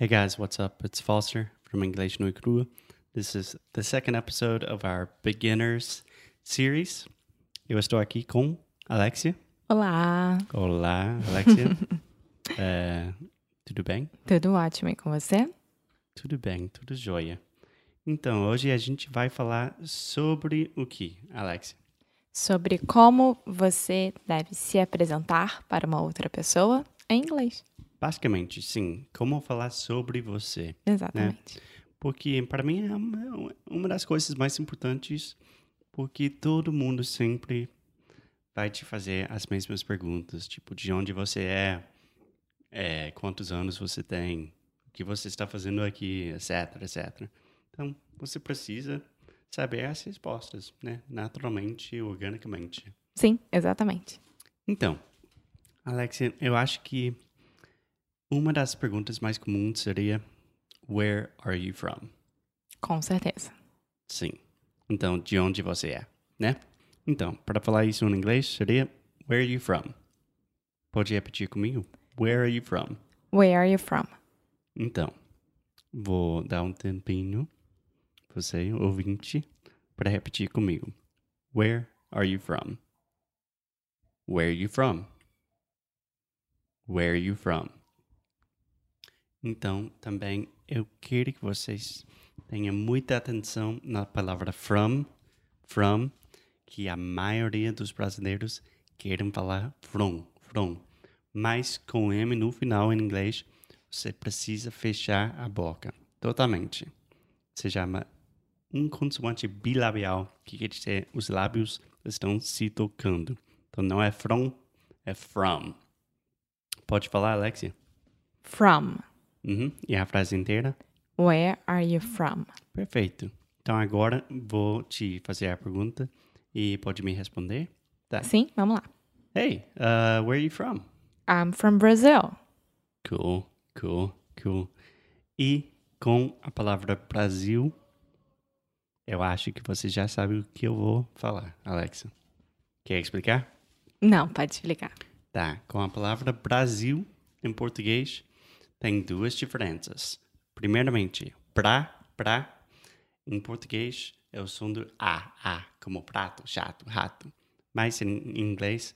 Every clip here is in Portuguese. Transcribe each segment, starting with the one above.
Hey guys, what's up? It's Foster from English no Crua. This is the second episode of our beginners series. Eu estou aqui com Alexia. Olá, Olá, Alexia. É, tudo bem? tudo ótimo e com você? Tudo bem, tudo jóia. Então, hoje a gente vai falar sobre o que, Alexia? Sobre como você deve se apresentar para uma outra pessoa em inglês. Basicamente, sim, como falar sobre você. Exatamente. Porque para mim é uma, uma das coisas mais importantes, porque todo mundo sempre vai te fazer as mesmas perguntas, tipo de onde você é, é, quantos anos você tem, o que você está fazendo aqui, etc, etc. Então, você precisa saber as respostas, né? Naturalmente, organicamente. Sim, exatamente. Então, Alexia, eu acho que uma das perguntas mais comuns seria Where are you from? Com certeza. Sim. Então, de onde você é, né? Então, para falar isso em inglês, seria Where are you from? Pode repetir comigo? Where are you from? Where are you from? Então, vou dar um tempinho, você, ouvinte, para repetir comigo. Where are you from? Where are you from? Where are you from? Então, também eu quero que vocês tenham muita atenção na palavra from, from, que a maioria dos brasileiros querem falar from, from. Mas com M no final em inglês, você precisa fechar a boca totalmente. Se chama um consoante bilabial, que quer dizer os lábios estão se tocando. Então não é from, é from. Pode falar, Alexia? From. Uhum. E a frase inteira? Where are you from? Perfeito. Então agora vou te fazer a pergunta e pode me responder? Tá. Sim, vamos lá. Hey, uh, where are you from? I'm from Brazil. Cool, cool, cool. E com a palavra Brasil, eu acho que você já sabe o que eu vou falar, Alexa. Quer explicar? Não, pode explicar. Tá, com a palavra Brasil em português tem duas diferenças. Primeiramente, pra, pra, em português é o som do A, A, como prato, chato, rato. Mas em inglês,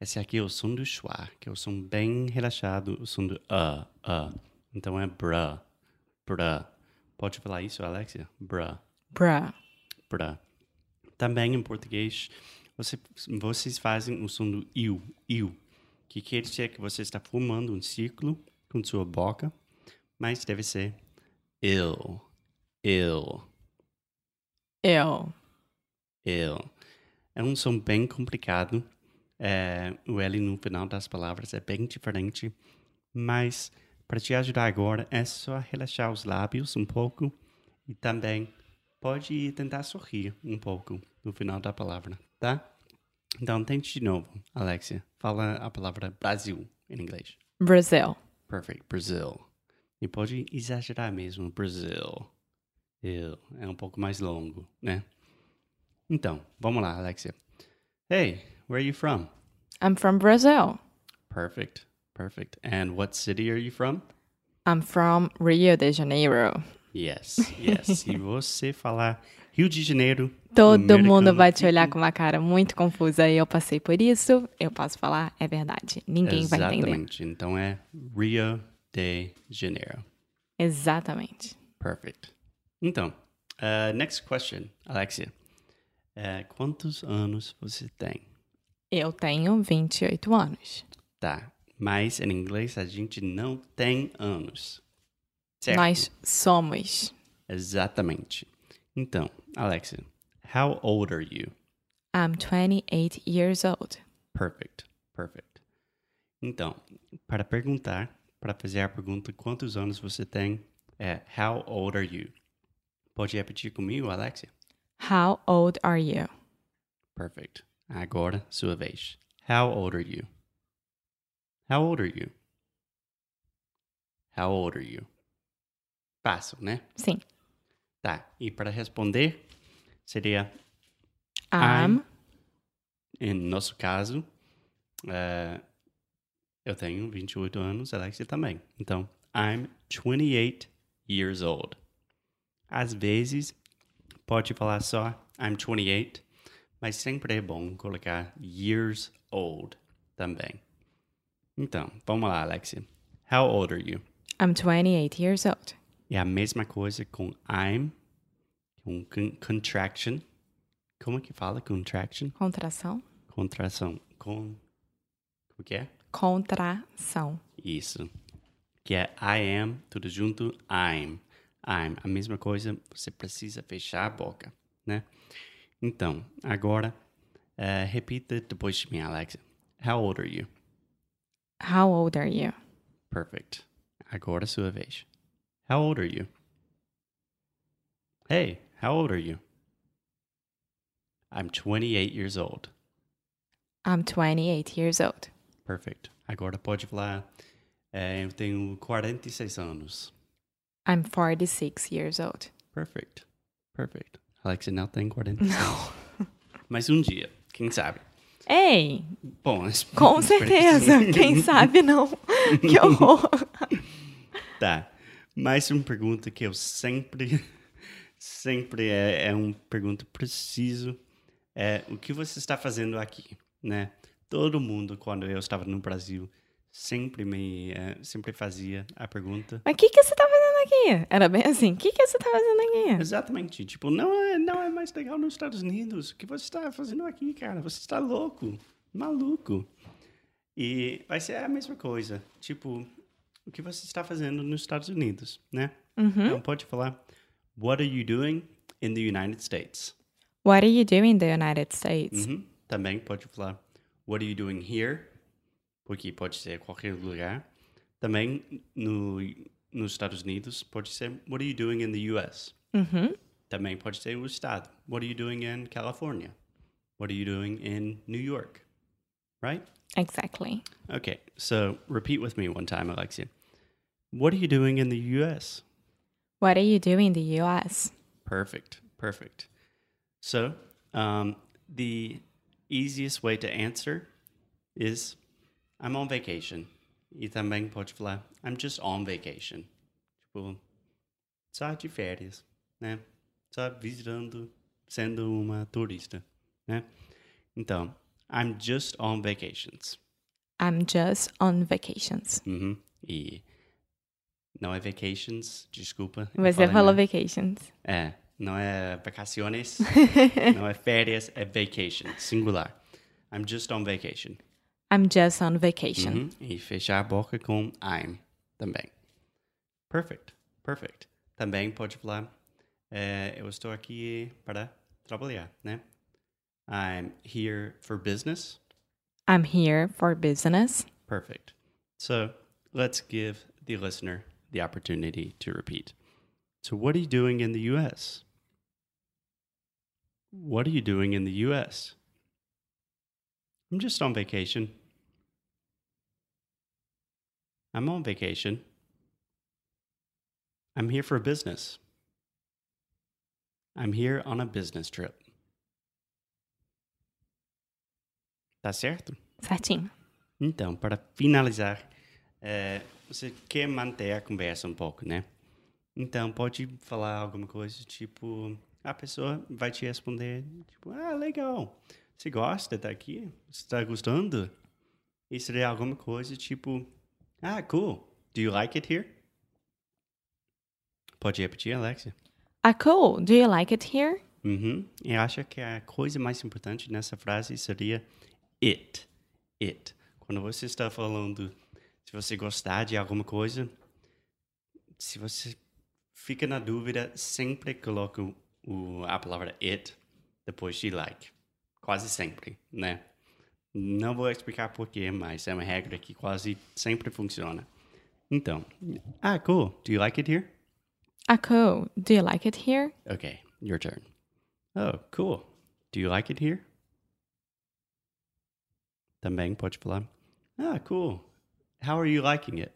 esse aqui é o som do schwa, que é o som bem relaxado, o som do A, A. Então é bra, bra. Pode falar isso, Alexia? Bra, Bruh. bra. Também em português, você, vocês fazem o som do iu, iu, que quer dizer que você está formando um círculo com sua boca, mas deve ser ill, ill, Eu. ill. É um som bem complicado. É, o L no final das palavras é bem diferente, mas para te ajudar agora é só relaxar os lábios um pouco e também pode tentar sorrir um pouco no final da palavra, tá? Então tente de novo, Alexia. Fala a palavra Brasil em inglês. Brazil. Perfect, Brazil. E pode exagerar mesmo, Brazil. Eu, é um pouco mais longo, né? Então, vamos lá, Alexia. Hey, where are you from? I'm from Brazil. Perfect, perfect. And what city are you from? I'm from Rio de Janeiro. Yes, yes. Se você falar Rio de Janeiro, Todo americano mundo vai te olhar com uma cara muito confusa e eu passei por isso. Eu posso falar, é verdade. Ninguém vai entender. Exatamente. Então é Rio de Janeiro. Exatamente. Perfect. Então, uh, next question, Alexia. Uh, quantos anos você tem? Eu tenho 28 anos. Tá. Mas em inglês a gente não tem anos. Certo? Nós somos. Exatamente. Então, Alexia, how old are you? I'm 28 years old. Perfect. Perfect. Então, para perguntar, para fazer a pergunta quantos anos você tem, é how old are you? Pode repetir comigo, Alexia? How old are you? Perfect. Agora, sua vez. How old are you? How old are you? How old are you? Fácil, né? Sim. Tá. E para responder, seria, I'm em nosso caso, eh, eu tenho 28 anos, Alexia também. Então, I'm 28 years old. Às vezes, pode falar só I'm 28, mas sempre é bom colocar years old também. Então, vamos lá, Alexia. How old are you? I'm 28 years old. É a mesma coisa com I'm, con- contraction. Como que fala contraction? Contração? Contração. Com. Como que é? Contração. Isso. Que é I am, tudo junto, I'm. I'm. A mesma coisa, você precisa fechar a boca, né? Então, agora, eh, repita depois de mim, Alexa. How old are you? How old are you? Perfect. Agora sua vez. How old are you? Hey, how old are you? I'm 28 years old. I'm 28 years old. Perfect. Agora pode falar. eh, eu tenho 46 anos. I'm 46 years old. Perfect. Perfect. Alexa não tem 46. Não. Mas um dia, quem sabe? Ei, Bom, com certeza. Quem sabe não. Que horror. Tá. Mais uma pergunta que eu sempre, sempre é, é uma pergunta preciso. É o que você está fazendo aqui, né? Todo mundo, quando eu estava no Brasil, sempre me, eh, sempre fazia a pergunta. Mas o que, que você tá fazendo aqui? Era bem assim. O que, que você tá fazendo aqui? Exatamente. Tipo, não é, não é mais legal nos Estados Unidos. O que você está fazendo aqui, cara? Você está louco. Maluco. E vai ser a mesma coisa. Tipo, o que você está fazendo nos Estados Unidos, né? Uhum. Então pode falar, what are you doing in the United States? What are you doing in the United States? Uhum. Também pode falar, what are you doing here? Porque pode ser qualquer lugar. Também no, nos Estados Unidos pode ser, what are you doing in the US? Uhum. Também pode ser o estado. What are you doing in California? What are you doing in New York? Right? Exactly. Okay, so repeat with me one time, Alexia. What are you doing in the US? What are you doing in the US? Perfect, perfect. So, um, the easiest way to answer is I'm on vacation. E também pode falar I'm just on vacation. Tipo, só de férias, né? Só visitando, sendo uma turista, né? Então, I'm just on vacations. I'm just on vacations. Uhum. E não é vacations, desculpa. Você falei, falou vacations. É, não é vacaciones, não é férias, é vacation, singular. I'm just on vacation. I'm just on vacation. Uhum. E fechar a boca com I'm também. Perfect, perfect. Também pode falar, é, eu estou aqui para trabalhar, né? I'm here for business. I'm here for business. Perfect. So let's give the listener the opportunity to repeat. So, what are you doing in the US? What are you doing in the US? I'm just on vacation. I'm on vacation. I'm here for business. I'm here on a business trip. Tá certo? Certinho. Então, para finalizar, eh, você quer manter a conversa um pouco, né? Então, pode falar alguma coisa, tipo, a pessoa vai te responder, tipo, ah, legal, você gosta daqui? Você está gostando? E seria alguma coisa, tipo, ah, cool, do you like it here? Pode repetir, Alexia? Ah, cool. Do you like it here? Uhum. Eu acho que a coisa mais importante nessa frase seria it. It. Quando você está falando, se você gostar de alguma coisa, se você fica na dúvida, sempre coloca o- a palavra it depois de like. Quase sempre, né? Não vou explicar porquê, mas é uma regra que quase sempre funciona. Então, ah, cool. Do you like it here? Ah, cool. Do you like it here? Okay, your turn. Oh, cool. Do you like it here? Também pode falar. Ah, cool. How are you liking it?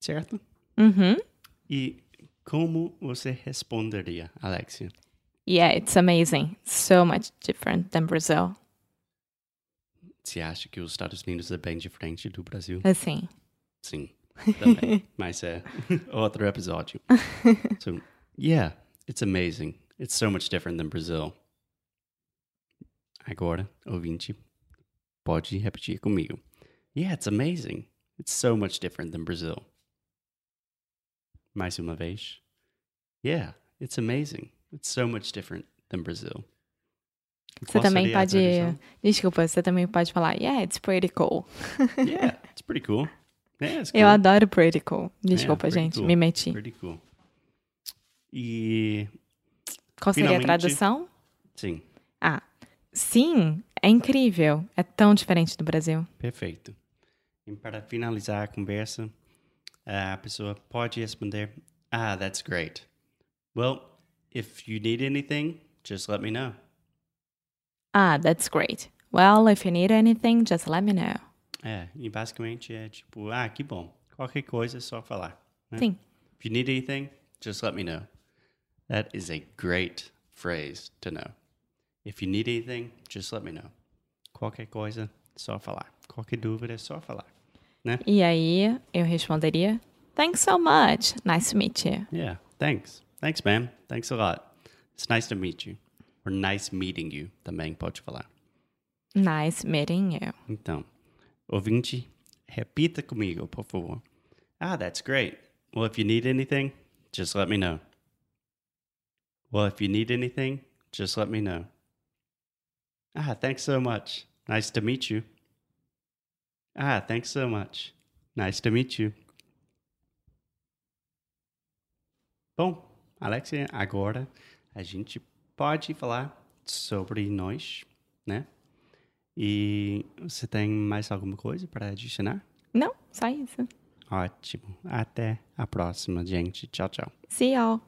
Certo? Mm-hmm. E como você responderia, Alexia? Yeah, it's amazing. So much different than Brazil. Você acha que os Estados Unidos é bem diferente do Brasil? Assim, Sim, também. Mas é outro episódio. So, yeah, it's amazing. It's so much different than Brazil. Agora, ouvinte, pode repetir comigo. Yeah, it's amazing. It's so much different than Brazil. Mais uma vez. Yeah, it's amazing. It's so much different than Brazil. Você também pode. Desculpa, você também pode falar, yeah, it's pretty cool. Yeah, it's pretty cool. Yeah, it's Eu cool. adoro pretty cool. Desculpa, pretty gente, cool. me meti. Pretty cool. E Qual seria a tradução? sim, Ah, sim, é incrível. É tão diferente do Brasil. perfeito. E para finalizar a conversa, a pessoa pode responder: Ah, that's great. Well, if you need anything, just let me know. Ah, that's great. Well, if you need anything, just let me know. É, e basicamente é tipo: Ah, que bom. Qualquer coisa é só falar. né? Sim. If you need anything, just let me know. That is a great phrase to know. If you need anything, just let me know. Qualquer coisa, só falar. Qualquer dúvida, é só falar. Né? E aí eu responderia: Thanks so much. Nice to meet you. Yeah, thanks. Thanks, ma'am. Thanks a lot. It's nice to meet you. Or nice meeting you, também pode falar. Nice meeting you. Então, ouvinte, repita comigo, por favor. Ah, that's great. Well, if you need anything, just let me know. Well, if you need anything, just let me know. Ah, thanks so much. Nice to meet you. Ah, thanks so much. Nice to meet you. Bom, Alexia, agora a gente pode falar sobre nós, né? E você tem mais alguma coisa para adicionar? Não, só isso. Ótimo. Até a próxima, gente. Tchau, tchau. See y'all.